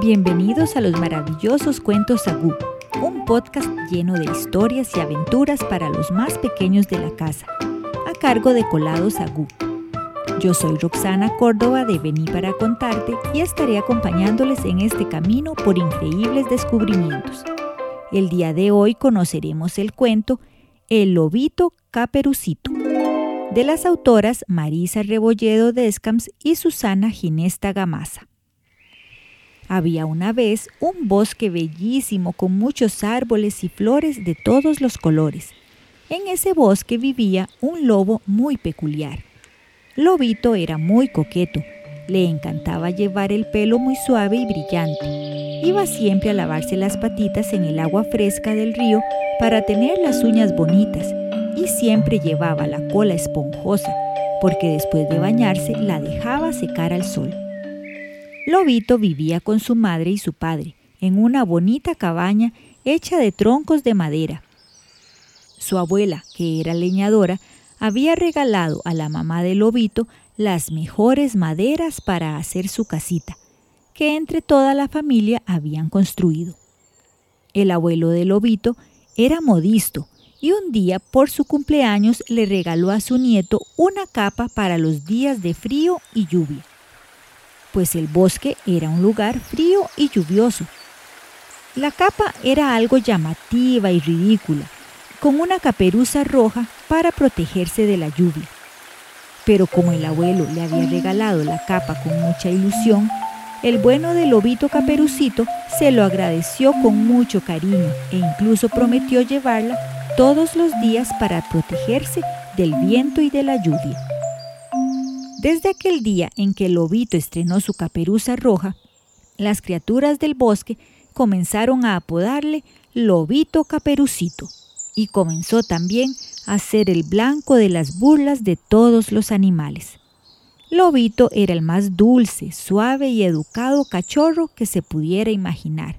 Bienvenidos a los maravillosos cuentos Agú, un podcast lleno de historias y aventuras para los más pequeños de la casa, a cargo de Colados Agú. Yo soy Roxana Córdoba de Vení para contarte y estaré acompañándoles en este camino por increíbles descubrimientos. El día de hoy conoceremos el cuento El lobito caperucito de las autoras Marisa Rebolledo Descams y Susana Ginesta Gamasa. Había una vez un bosque bellísimo con muchos árboles y flores de todos los colores. En ese bosque vivía un lobo muy peculiar. Lobito era muy coqueto, le encantaba llevar el pelo muy suave y brillante. Iba siempre a lavarse las patitas en el agua fresca del río para tener las uñas bonitas y siempre llevaba la cola esponjosa porque después de bañarse la dejaba secar al sol. Lobito vivía con su madre y su padre en una bonita cabaña hecha de troncos de madera. Su abuela, que era leñadora, había regalado a la mamá de Lobito las mejores maderas para hacer su casita, que entre toda la familia habían construido. El abuelo de Lobito era modisto y un día por su cumpleaños le regaló a su nieto una capa para los días de frío y lluvia, pues el bosque era un lugar frío y lluvioso. La capa era algo llamativa y ridícula, con una caperuza roja para protegerse de la lluvia. Pero como el abuelo le había regalado la capa con mucha ilusión, el bueno del lobito caperucito se lo agradeció con mucho cariño e incluso prometió llevarla todos los días para protegerse del viento y de la lluvia. Desde aquel día en que el lobito estrenó su caperuza roja, las criaturas del bosque comenzaron a apodarle Lobito Caperucito y comenzó también a ser el blanco de las burlas de todos los animales. Lobito era el más dulce, suave y educado cachorro que se pudiera imaginar,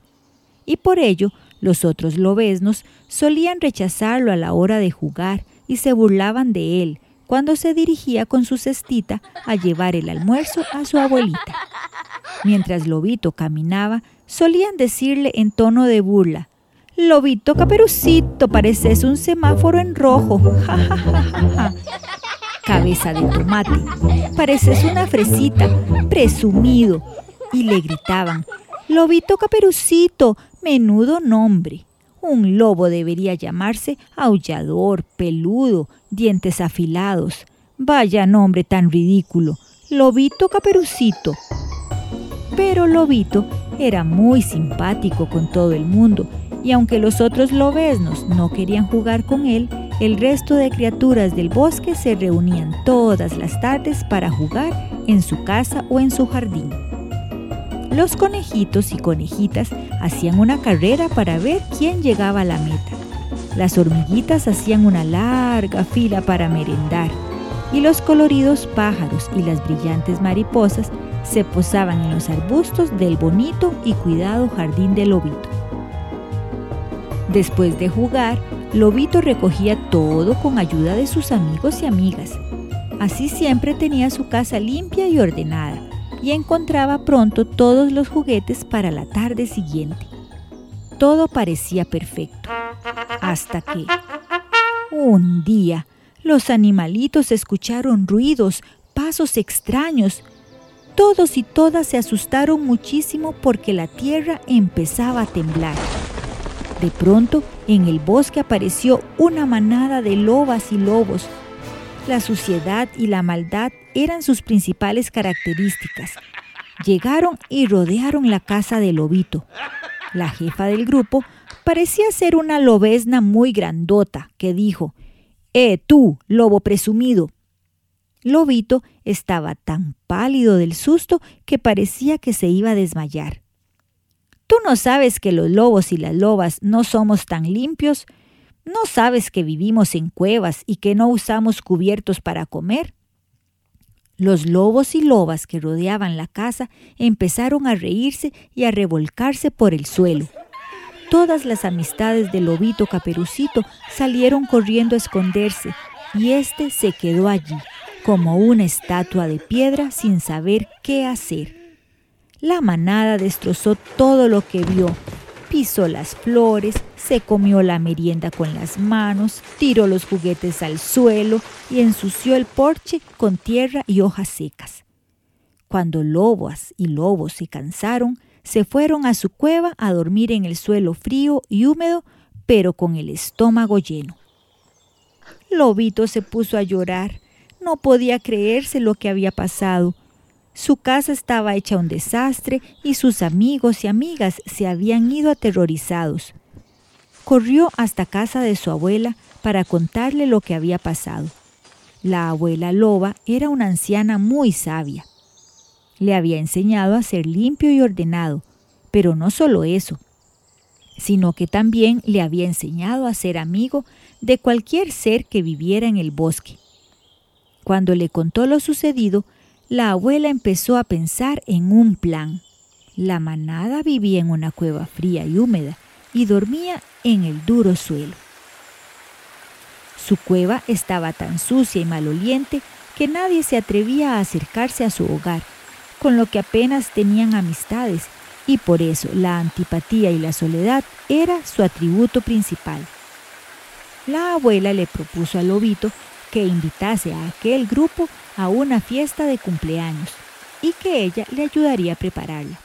y por ello los otros lobesnos solían rechazarlo a la hora de jugar y se burlaban de él cuando se dirigía con su cestita a llevar el almuerzo a su abuelita. Mientras Lobito caminaba, solían decirle en tono de burla, Lobito caperucito, pareces un semáforo en rojo. Cabeza de tomate, pareces una fresita, presumido. Y le gritaban, Lobito caperucito, Menudo nombre. Un lobo debería llamarse aullador, peludo, dientes afilados. Vaya nombre tan ridículo. Lobito Caperucito. Pero Lobito era muy simpático con todo el mundo y aunque los otros lobesnos no querían jugar con él, el resto de criaturas del bosque se reunían todas las tardes para jugar en su casa o en su jardín. Los conejitos y conejitas hacían una carrera para ver quién llegaba a la meta. Las hormiguitas hacían una larga fila para merendar y los coloridos pájaros y las brillantes mariposas se posaban en los arbustos del bonito y cuidado jardín de Lobito. Después de jugar, Lobito recogía todo con ayuda de sus amigos y amigas. Así siempre tenía su casa limpia y ordenada y encontraba pronto todos los juguetes para la tarde siguiente. Todo parecía perfecto, hasta que un día los animalitos escucharon ruidos, pasos extraños. Todos y todas se asustaron muchísimo porque la tierra empezaba a temblar. De pronto, en el bosque apareció una manada de lobas y lobos. La suciedad y la maldad eran sus principales características. Llegaron y rodearon la casa de Lobito. La jefa del grupo parecía ser una lobesna muy grandota que dijo, ¡Eh, tú, lobo presumido! Lobito estaba tan pálido del susto que parecía que se iba a desmayar. ¿Tú no sabes que los lobos y las lobas no somos tan limpios? ¿No sabes que vivimos en cuevas y que no usamos cubiertos para comer? Los lobos y lobas que rodeaban la casa empezaron a reírse y a revolcarse por el suelo. Todas las amistades del lobito caperucito salieron corriendo a esconderse y éste se quedó allí, como una estatua de piedra sin saber qué hacer. La manada destrozó todo lo que vio. Pisó las flores, se comió la merienda con las manos, tiró los juguetes al suelo y ensució el porche con tierra y hojas secas. Cuando lobas y lobos se cansaron, se fueron a su cueva a dormir en el suelo frío y húmedo, pero con el estómago lleno. Lobito se puso a llorar. No podía creerse lo que había pasado. Su casa estaba hecha un desastre y sus amigos y amigas se habían ido aterrorizados. Corrió hasta casa de su abuela para contarle lo que había pasado. La abuela loba era una anciana muy sabia. Le había enseñado a ser limpio y ordenado, pero no solo eso, sino que también le había enseñado a ser amigo de cualquier ser que viviera en el bosque. Cuando le contó lo sucedido, la abuela empezó a pensar en un plan. La manada vivía en una cueva fría y húmeda y dormía en el duro suelo. Su cueva estaba tan sucia y maloliente que nadie se atrevía a acercarse a su hogar, con lo que apenas tenían amistades, y por eso la antipatía y la soledad era su atributo principal. La abuela le propuso al lobito que invitase a aquel grupo a una fiesta de cumpleaños y que ella le ayudaría a prepararla.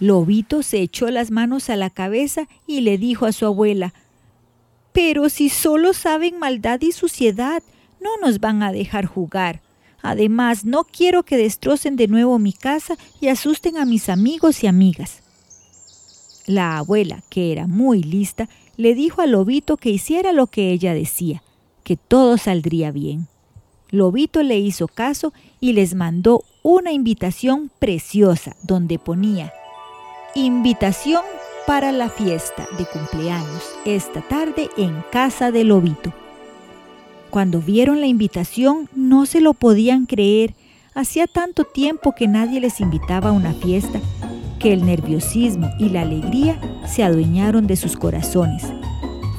Lobito se echó las manos a la cabeza y le dijo a su abuela, Pero si solo saben maldad y suciedad, no nos van a dejar jugar. Además, no quiero que destrocen de nuevo mi casa y asusten a mis amigos y amigas. La abuela, que era muy lista, le dijo al lobito que hiciera lo que ella decía, que todo saldría bien. Lobito le hizo caso y les mandó una invitación preciosa donde ponía Invitación para la fiesta de cumpleaños esta tarde en casa de Lobito. Cuando vieron la invitación no se lo podían creer. Hacía tanto tiempo que nadie les invitaba a una fiesta que el nerviosismo y la alegría se adueñaron de sus corazones.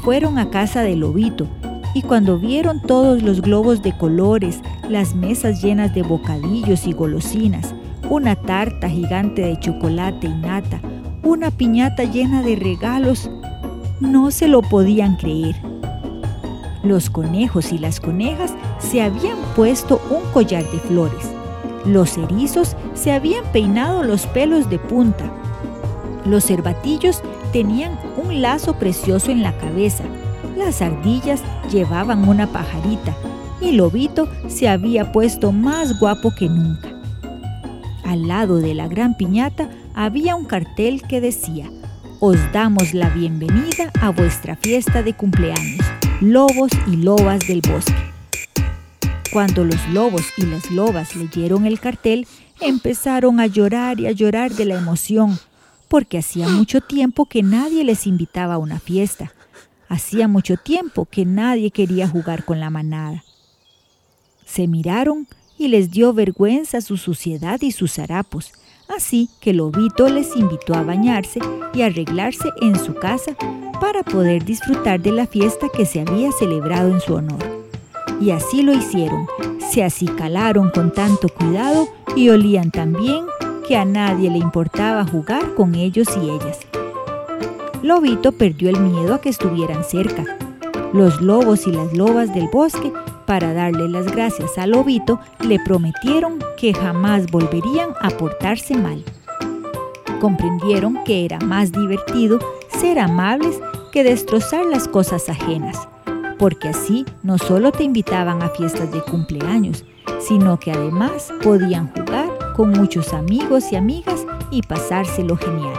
Fueron a casa de Lobito y cuando vieron todos los globos de colores, las mesas llenas de bocadillos y golosinas, una tarta gigante de chocolate y nata, una piñata llena de regalos, no se lo podían creer. Los conejos y las conejas se habían puesto un collar de flores. Los erizos se habían peinado los pelos de punta. Los cervatillos tenían un lazo precioso en la cabeza las ardillas llevaban una pajarita y Lobito se había puesto más guapo que nunca. Al lado de la gran piñata había un cartel que decía, Os damos la bienvenida a vuestra fiesta de cumpleaños, lobos y lobas del bosque. Cuando los lobos y las lobas leyeron el cartel, empezaron a llorar y a llorar de la emoción, porque hacía mucho tiempo que nadie les invitaba a una fiesta. Hacía mucho tiempo que nadie quería jugar con la manada. Se miraron y les dio vergüenza su suciedad y sus harapos, así que Lobito les invitó a bañarse y arreglarse en su casa para poder disfrutar de la fiesta que se había celebrado en su honor. Y así lo hicieron, se acicalaron con tanto cuidado y olían tan bien que a nadie le importaba jugar con ellos y ellas. Lobito perdió el miedo a que estuvieran cerca. Los lobos y las lobas del bosque, para darle las gracias a Lobito, le prometieron que jamás volverían a portarse mal. Comprendieron que era más divertido ser amables que destrozar las cosas ajenas, porque así no solo te invitaban a fiestas de cumpleaños, sino que además podían jugar con muchos amigos y amigas y pasárselo genial